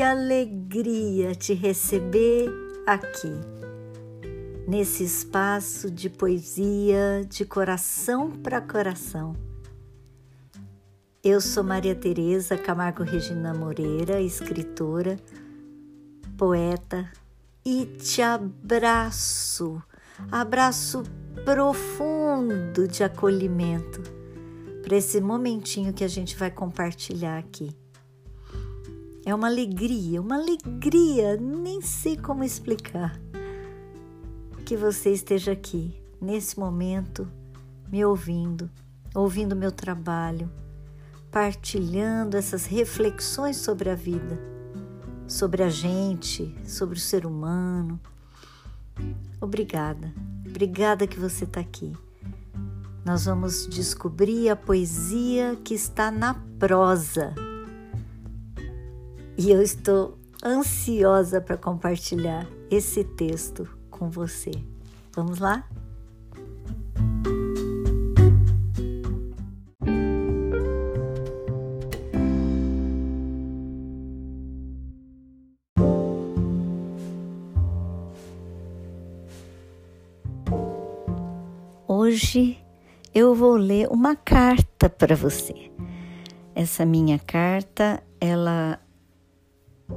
que alegria te receber aqui, nesse espaço de poesia de coração para coração. Eu sou Maria Tereza Camargo Regina Moreira, escritora, poeta, e te abraço, abraço profundo de acolhimento para esse momentinho que a gente vai compartilhar aqui. É uma alegria, uma alegria, nem sei como explicar. Que você esteja aqui, nesse momento, me ouvindo, ouvindo meu trabalho, partilhando essas reflexões sobre a vida, sobre a gente, sobre o ser humano. Obrigada, obrigada que você está aqui. Nós vamos descobrir a poesia que está na prosa e eu estou ansiosa para compartilhar esse texto com você. Vamos lá? Hoje eu vou ler uma carta para você. Essa minha carta, ela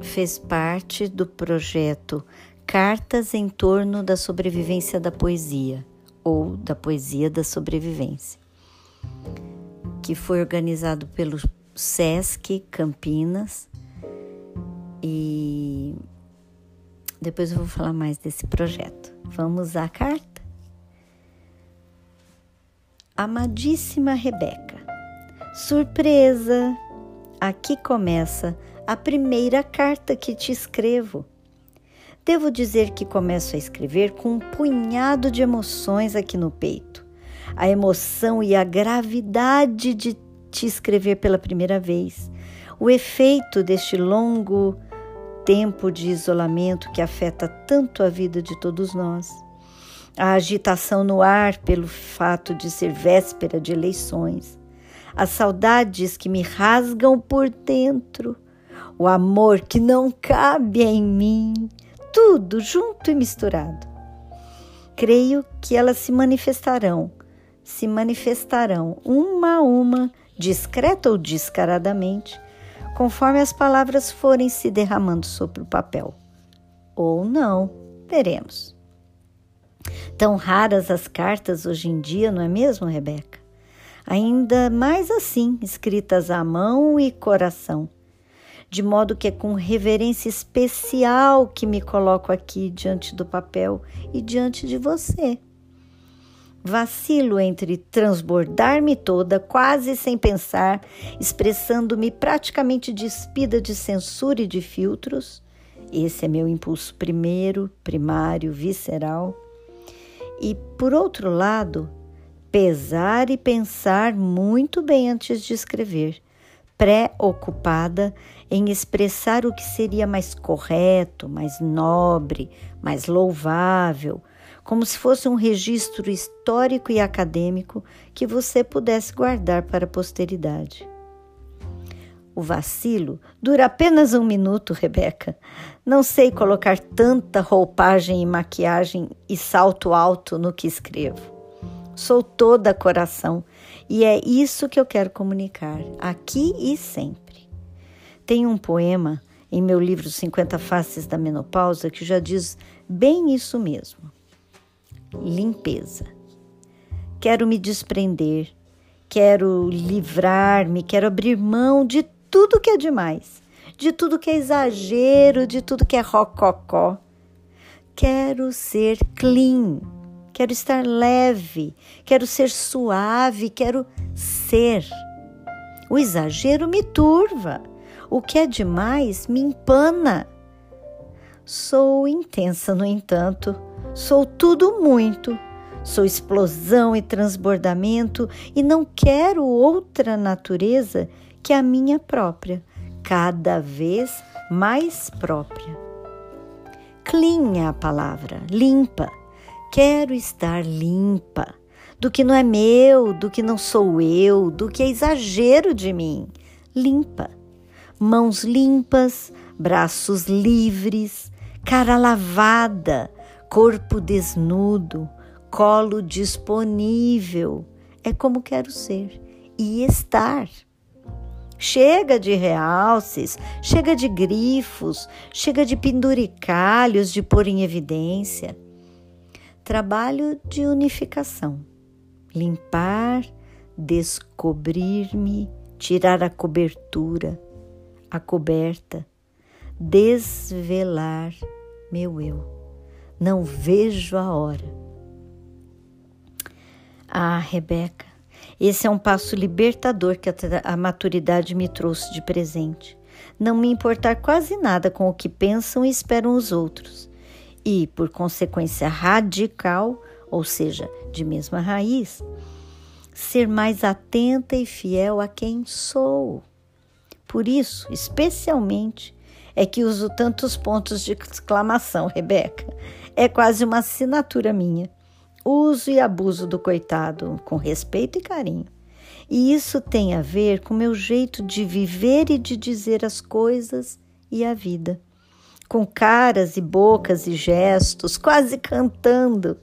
fez parte do projeto Cartas em torno da sobrevivência da poesia ou da poesia da sobrevivência, que foi organizado pelo SESC Campinas e depois eu vou falar mais desse projeto. Vamos à carta? Amadíssima Rebeca, surpresa! Aqui começa a primeira carta que te escrevo. Devo dizer que começo a escrever com um punhado de emoções aqui no peito. A emoção e a gravidade de te escrever pela primeira vez. O efeito deste longo tempo de isolamento que afeta tanto a vida de todos nós. A agitação no ar pelo fato de ser véspera de eleições. As saudades que me rasgam por dentro o amor que não cabe em mim, tudo junto e misturado. Creio que elas se manifestarão, se manifestarão uma a uma, discreta ou descaradamente, conforme as palavras forem se derramando sobre o papel. Ou não, veremos. Tão raras as cartas hoje em dia, não é mesmo, Rebeca? Ainda mais assim, escritas à mão e coração de modo que é com reverência especial que me coloco aqui diante do papel e diante de você. Vacilo entre transbordar-me toda, quase sem pensar, expressando-me praticamente despida de censura e de filtros. Esse é meu impulso primeiro, primário, visceral. E, por outro lado, pesar e pensar muito bem antes de escrever, preocupada em expressar o que seria mais correto, mais nobre, mais louvável, como se fosse um registro histórico e acadêmico que você pudesse guardar para a posteridade. O vacilo dura apenas um minuto, Rebeca. Não sei colocar tanta roupagem e maquiagem e salto alto no que escrevo. Sou toda coração e é isso que eu quero comunicar, aqui e sempre. Tem um poema em meu livro 50 Faces da Menopausa que já diz bem isso mesmo. Limpeza. Quero me desprender, quero livrar-me, quero abrir mão de tudo que é demais, de tudo que é exagero, de tudo que é rococó. Quero ser clean, quero estar leve, quero ser suave, quero ser. O exagero me turva, o que é demais me empana. Sou intensa, no entanto, sou tudo muito. Sou explosão e transbordamento e não quero outra natureza que a minha própria, cada vez mais própria. Clean é a palavra, limpa Quero estar limpa do que não é meu, do que não sou eu, do que é exagero de mim. Limpa. Mãos limpas, braços livres, cara lavada, corpo desnudo, colo disponível. É como quero ser e estar. Chega de realces, chega de grifos, chega de penduricalhos de pôr em evidência. Trabalho de unificação. Limpar, descobrir-me, tirar a cobertura, a coberta, desvelar meu eu. Não vejo a hora. Ah, Rebeca, esse é um passo libertador que a, a maturidade me trouxe de presente. Não me importar quase nada com o que pensam e esperam os outros. E, por consequência radical, ou seja, de mesma raiz, ser mais atenta e fiel a quem sou. Por isso, especialmente, é que uso tantos pontos de exclamação, Rebeca. É quase uma assinatura minha uso e abuso do coitado com respeito e carinho. E isso tem a ver com meu jeito de viver e de dizer as coisas e a vida. Com caras e bocas e gestos, quase cantando.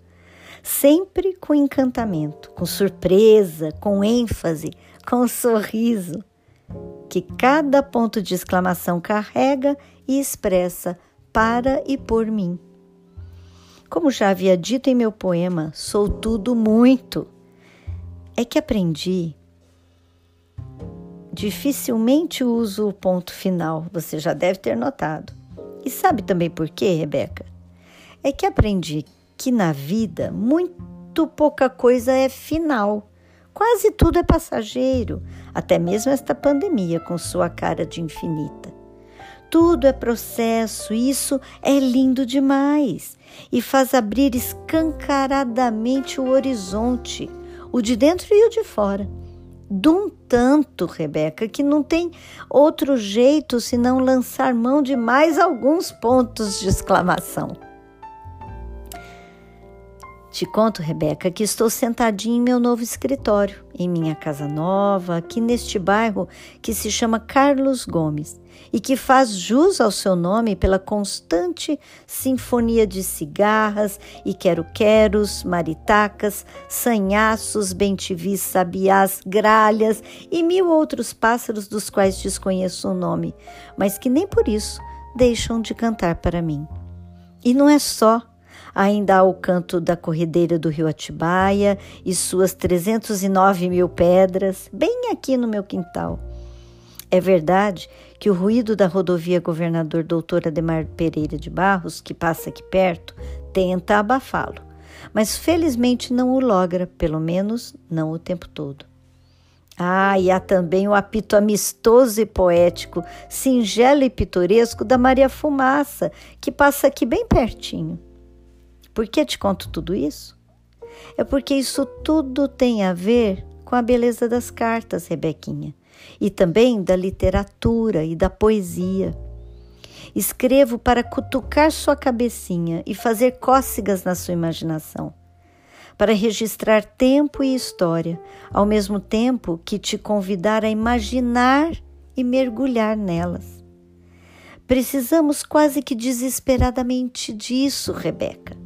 Sempre com encantamento, com surpresa, com ênfase, com um sorriso, que cada ponto de exclamação carrega e expressa para e por mim. Como já havia dito em meu poema, sou tudo muito. É que aprendi. Dificilmente uso o ponto final, você já deve ter notado. E sabe também por quê, Rebeca? É que aprendi que na vida muito pouca coisa é final. Quase tudo é passageiro, até mesmo esta pandemia com sua cara de infinita. Tudo é processo, e isso é lindo demais e faz abrir escancaradamente o horizonte, o de dentro e o de fora. De um tanto, Rebeca, que não tem outro jeito senão lançar mão de mais alguns pontos de exclamação. Te conto, Rebeca, que estou sentadinha em meu novo escritório, em minha casa nova, aqui neste bairro que se chama Carlos Gomes e que faz jus ao seu nome pela constante sinfonia de cigarras e quero-queros, maritacas, sanhaços, bentivis, sabiás, gralhas e mil outros pássaros dos quais desconheço o nome, mas que nem por isso deixam de cantar para mim. E não é só Ainda há o canto da corredeira do rio Atibaia e suas 309 mil pedras, bem aqui no meu quintal. É verdade que o ruído da rodovia Governador Doutor Ademar Pereira de Barros, que passa aqui perto, tenta abafá-lo, mas felizmente não o logra, pelo menos não o tempo todo. Ah, e há também o apito amistoso e poético, singelo e pitoresco da Maria Fumaça, que passa aqui bem pertinho. Por que te conto tudo isso? É porque isso tudo tem a ver com a beleza das cartas, Rebequinha, e também da literatura e da poesia. Escrevo para cutucar sua cabecinha e fazer cócegas na sua imaginação, para registrar tempo e história, ao mesmo tempo que te convidar a imaginar e mergulhar nelas. Precisamos quase que desesperadamente disso, Rebeca.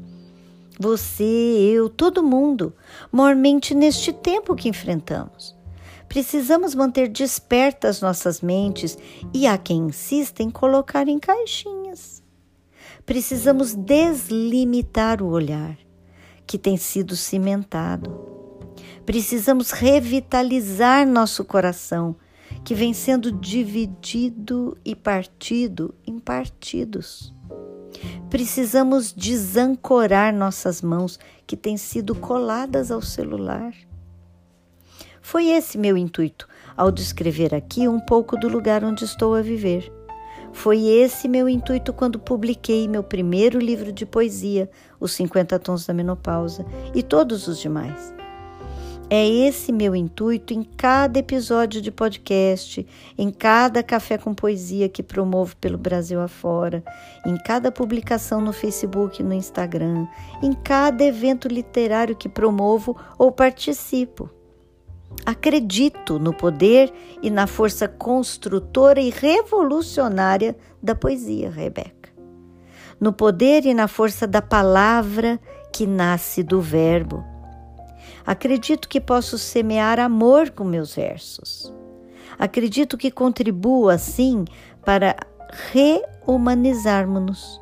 Você, eu, todo mundo, mormente neste tempo que enfrentamos. Precisamos manter despertas nossas mentes e há quem insista em colocar em caixinhas. Precisamos deslimitar o olhar, que tem sido cimentado. Precisamos revitalizar nosso coração, que vem sendo dividido e partido em partidos. Precisamos desancorar nossas mãos que têm sido coladas ao celular. Foi esse meu intuito ao descrever aqui um pouco do lugar onde estou a viver. Foi esse meu intuito quando publiquei meu primeiro livro de poesia, Os 50 Tons da Menopausa, e todos os demais. É esse meu intuito em cada episódio de podcast, em cada café com poesia que promovo pelo Brasil afora, em cada publicação no Facebook e no Instagram, em cada evento literário que promovo ou participo. Acredito no poder e na força construtora e revolucionária da poesia, Rebeca. No poder e na força da palavra que nasce do Verbo. Acredito que posso semear amor com meus versos. Acredito que contribuo assim para rehumanizarmos-nos,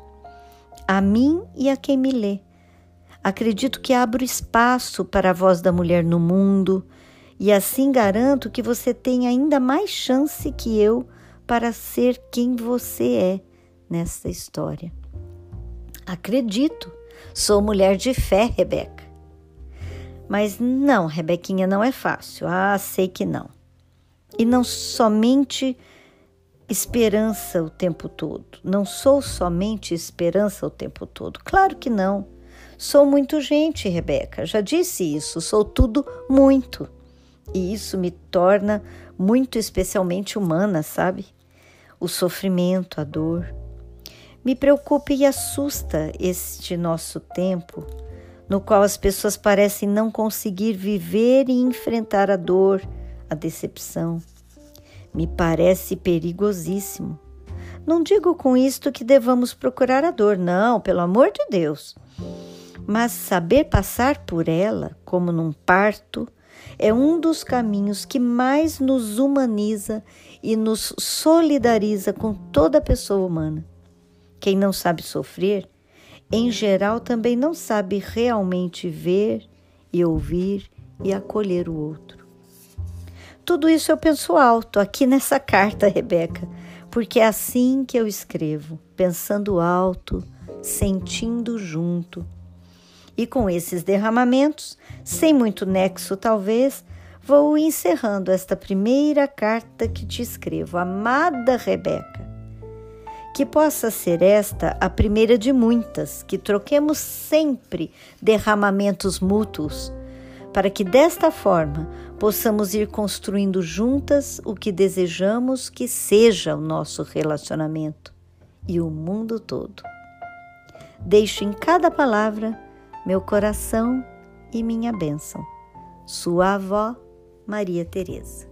a mim e a quem me lê. Acredito que abro espaço para a voz da mulher no mundo e assim garanto que você tem ainda mais chance que eu para ser quem você é nessa história. Acredito, sou mulher de fé, Rebeca. Mas não, Rebequinha, não é fácil. Ah, sei que não. E não somente esperança o tempo todo. Não sou somente esperança o tempo todo. Claro que não. Sou muito gente, Rebeca. Já disse isso. Sou tudo muito. E isso me torna muito especialmente humana, sabe? O sofrimento, a dor. Me preocupa e assusta este nosso tempo, no qual as pessoas parecem não conseguir viver e enfrentar a dor, a decepção. Me parece perigosíssimo. Não digo com isto que devamos procurar a dor, não, pelo amor de Deus. Mas saber passar por ela, como num parto, é um dos caminhos que mais nos humaniza e nos solidariza com toda pessoa humana. Quem não sabe sofrer, em geral, também não sabe realmente ver e ouvir e acolher o outro. Tudo isso eu penso alto aqui nessa carta, Rebeca, porque é assim que eu escrevo, pensando alto, sentindo junto e com esses derramamentos, sem muito nexo talvez, vou encerrando esta primeira carta que te escrevo, amada Rebeca. Que possa ser esta a primeira de muitas, que troquemos sempre derramamentos mútuos, para que desta forma possamos ir construindo juntas o que desejamos que seja o nosso relacionamento e o mundo todo. Deixo em cada palavra meu coração e minha bênção. Sua avó, Maria Teresa.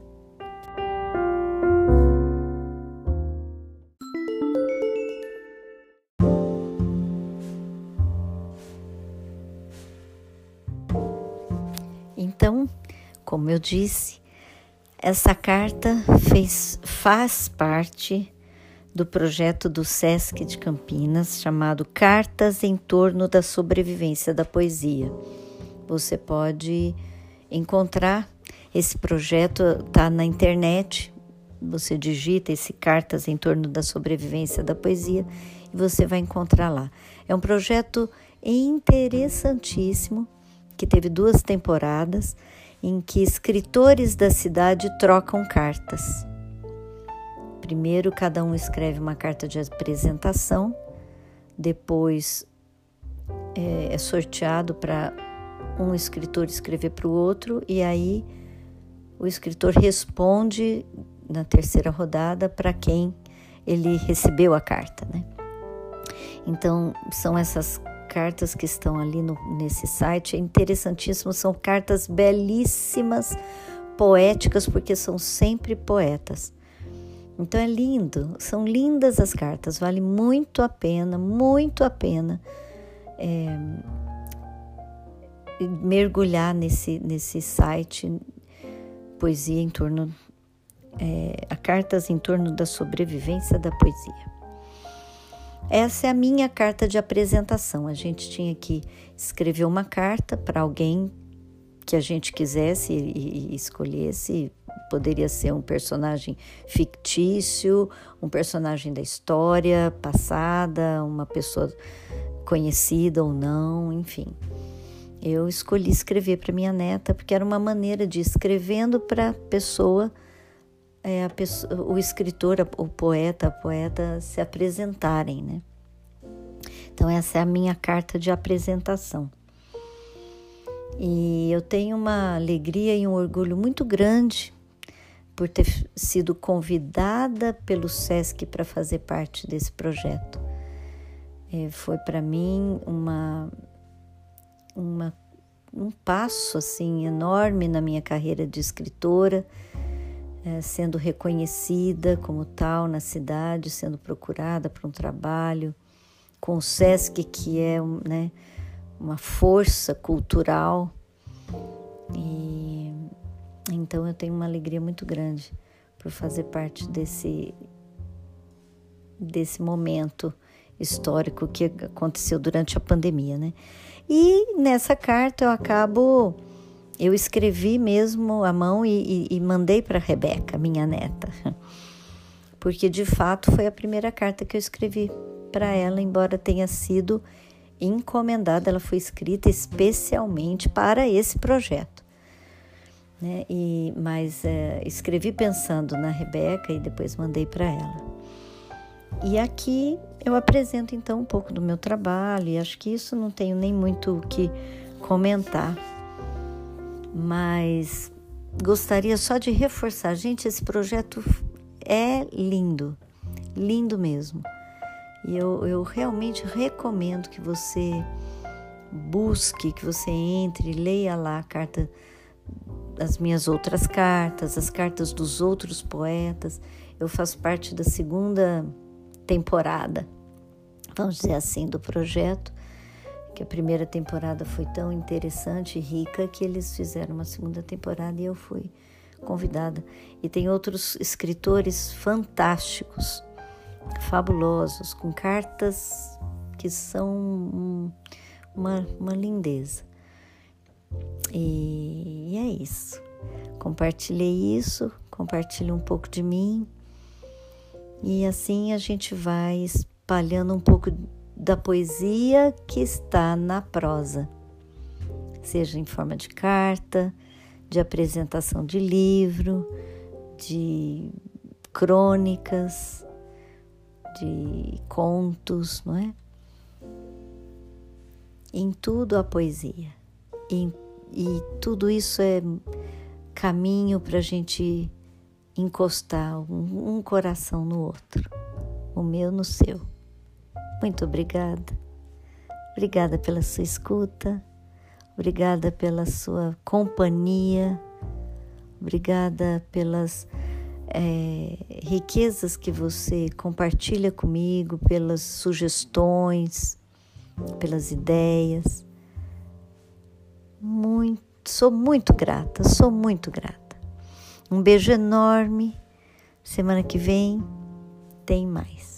Eu disse, essa carta fez, faz parte do projeto do SESC de Campinas chamado Cartas em torno da sobrevivência da poesia. Você pode encontrar esse projeto está na internet. Você digita esse Cartas em torno da sobrevivência da poesia e você vai encontrar lá. É um projeto interessantíssimo que teve duas temporadas em que escritores da cidade trocam cartas. Primeiro, cada um escreve uma carta de apresentação, depois é, é sorteado para um escritor escrever para o outro, e aí o escritor responde na terceira rodada para quem ele recebeu a carta, né? Então, são essas cartas que estão ali no, nesse site, é interessantíssimo, são cartas belíssimas, poéticas, porque são sempre poetas. Então é lindo, são lindas as cartas, vale muito a pena, muito a pena é, mergulhar nesse, nesse site Poesia em torno, é, a cartas em torno da sobrevivência da poesia. Essa é a minha carta de apresentação. A gente tinha que escrever uma carta para alguém que a gente quisesse e, escolhesse Poderia ser um personagem fictício, um personagem da história passada, uma pessoa conhecida ou não, enfim. Eu escolhi escrever para minha neta porque era uma maneira de escrevendo para pessoa, é, pessoa, o escritor, o poeta, a poeta se apresentarem, né? Então essa é a minha carta de apresentação. E eu tenho uma alegria e um orgulho muito grande por ter sido convidada pelo SESC para fazer parte desse projeto. É, foi para mim uma, uma, um passo assim enorme na minha carreira de escritora, sendo reconhecida como tal na cidade, sendo procurada para um trabalho com o SESC, que é né, uma força cultural. E então eu tenho uma alegria muito grande por fazer parte desse desse momento histórico que aconteceu durante a pandemia, né? E nessa carta eu acabo, eu escrevi mesmo à mão e, e, e mandei para Rebeca, minha neta, porque de fato foi a primeira carta que eu escrevi para ela, embora tenha sido encomendada, ela foi escrita especialmente para esse projeto. Né? E, mas é, escrevi pensando na Rebeca e depois mandei para ela. E aqui eu apresento então um pouco do meu trabalho, e acho que isso não tenho nem muito o que comentar, mas gostaria só de reforçar, gente, esse projeto é lindo, lindo mesmo. E eu, eu realmente recomendo que você busque, que você entre, leia lá a carta, as minhas outras cartas, as cartas dos outros poetas. Eu faço parte da segunda temporada, vamos dizer assim, do projeto, que a primeira temporada foi tão interessante e rica que eles fizeram uma segunda temporada e eu fui convidada. E tem outros escritores fantásticos, fabulosos, com cartas que são uma, uma lindeza. E, e é isso. Compartilhei isso, compartilhe um pouco de mim e assim a gente vai espalhando um pouco da poesia que está na prosa, seja em forma de carta, de apresentação de livro, de crônicas, de contos, não é? Em tudo a poesia. E, e tudo isso é caminho para a gente encostar um, um coração no outro, o meu no seu. Muito obrigada. Obrigada pela sua escuta, obrigada pela sua companhia, obrigada pelas é, riquezas que você compartilha comigo, pelas sugestões, pelas ideias. Muito, sou muito grata, sou muito grata. Um beijo enorme. Semana que vem tem mais.